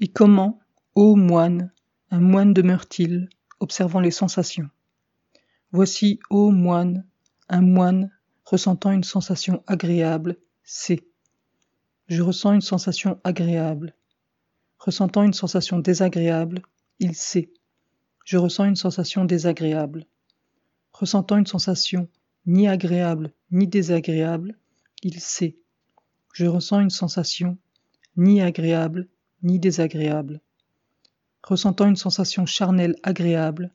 Et comment, ô moine, un moine demeure-t-il, observant les sensations? Voici, ô moine, un moine ressentant une sensation agréable, c'est. Je ressens une sensation agréable. Ressentant une sensation désagréable, il sait. Je ressens une sensation désagréable. Ressentant une sensation ni agréable ni désagréable, il sait. Je ressens une sensation ni agréable ni désagréable. Ressentant une sensation charnelle agréable,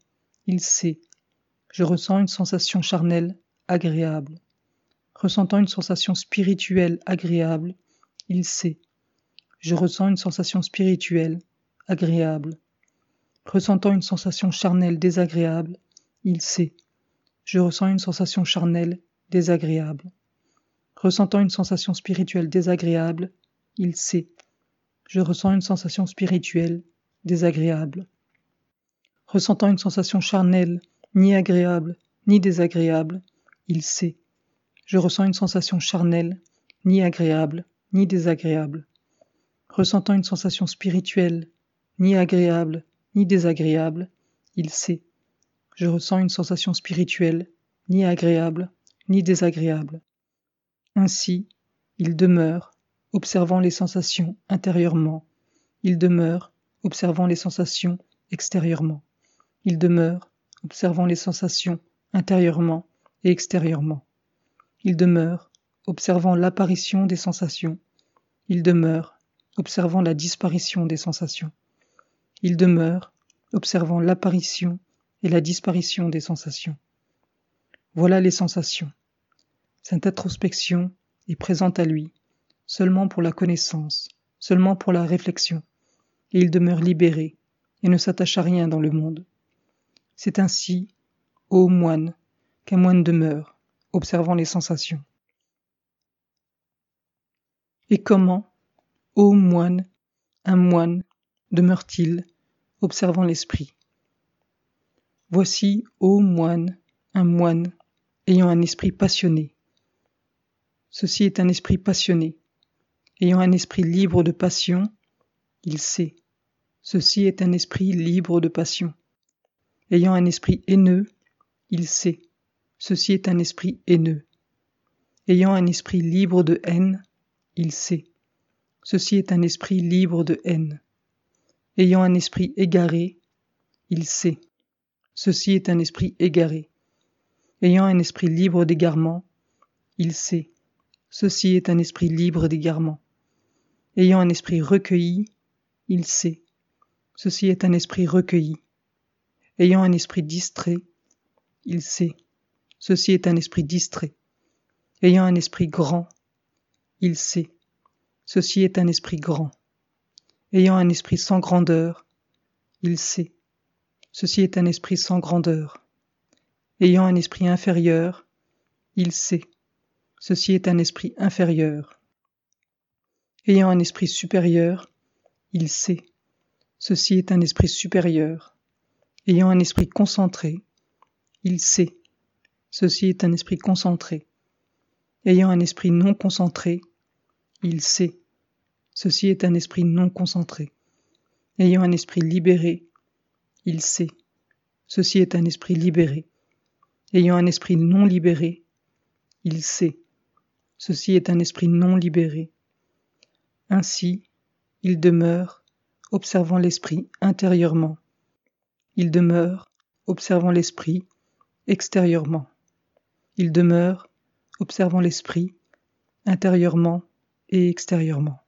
il sait. Je ressens une sensation charnelle agréable. Ressentant une sensation spirituelle agréable, il sait. Je ressens une sensation spirituelle agréable. Ressentant une sensation charnelle désagréable, il sait. Je ressens une sensation charnelle désagréable. Ressentant une sensation spirituelle désagréable, il sait. Je ressens une sensation spirituelle désagréable. Ressentant une sensation charnelle, ni agréable, ni désagréable, il sait. Je ressens une sensation charnelle, ni agréable, ni désagréable. Ressentant une sensation spirituelle, ni agréable, ni désagréable, il sait. Je ressens une sensation spirituelle, ni agréable, ni désagréable. Ainsi, il demeure, observant les sensations intérieurement. Il demeure, observant les sensations extérieurement. Il demeure, observant les sensations intérieurement et extérieurement. Il demeure, observant l'apparition des sensations. Il demeure, observant la disparition des sensations. Il demeure, observant l'apparition et la disparition des sensations. Voilà les sensations. Cette introspection est présente à lui, seulement pour la connaissance, seulement pour la réflexion, et il demeure libéré et ne s'attache à rien dans le monde. C'est ainsi, ô moine, qu'un moine demeure, observant les sensations. Et comment, ô moine, un moine demeure-t-il, observant l'esprit? Voici, ô moine, un moine ayant un esprit passionné. Ceci est un esprit passionné. Ayant un esprit libre de passion, il sait. Ceci est un esprit libre de passion. Ayant un esprit haineux, il sait. Ceci est un esprit haineux. Ayant un esprit libre de haine, il sait. Ceci est un esprit libre de haine. Ayant un esprit égaré, il sait. Ceci est un esprit égaré. Ayant un esprit libre d'égarement, il sait. Ceci est un esprit libre d'égarement. Ayant un esprit recueilli, il sait. Ceci est un esprit recueilli. Ayant un esprit distrait, il sait. Ceci est un esprit distrait. Ayant un esprit grand, il sait. Ceci est un esprit grand. Ayant un esprit sans grandeur, il sait. Ceci est un esprit sans grandeur. Ayant un esprit inférieur, il sait. Ceci est un esprit inférieur. Ayant un esprit supérieur, il sait. Ceci est un esprit supérieur. Ayant un esprit concentré, il sait. Ceci est un esprit concentré. Ayant un esprit non concentré, il sait. Ceci est un esprit non concentré. Ayant un esprit libéré, il sait. Ceci est un esprit libéré ayant un esprit non libéré, il sait. Ceci est un esprit non libéré. Ainsi, il demeure, observant l'esprit intérieurement. Il demeure, observant l'esprit extérieurement. Il demeure, observant l'esprit intérieurement et extérieurement.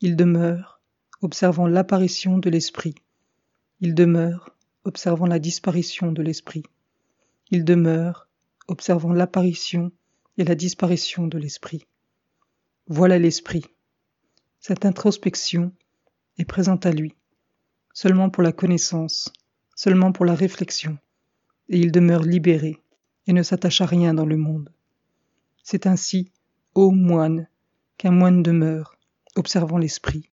Il demeure, observant l'apparition de l'esprit. Il demeure, observant la disparition de l'esprit il demeure, observant l'apparition et la disparition de l'esprit. Voilà l'esprit. Cette introspection est présente à lui, seulement pour la connaissance, seulement pour la réflexion, et il demeure libéré et ne s'attache à rien dans le monde. C'est ainsi, ô moine, qu'un moine demeure, observant l'esprit.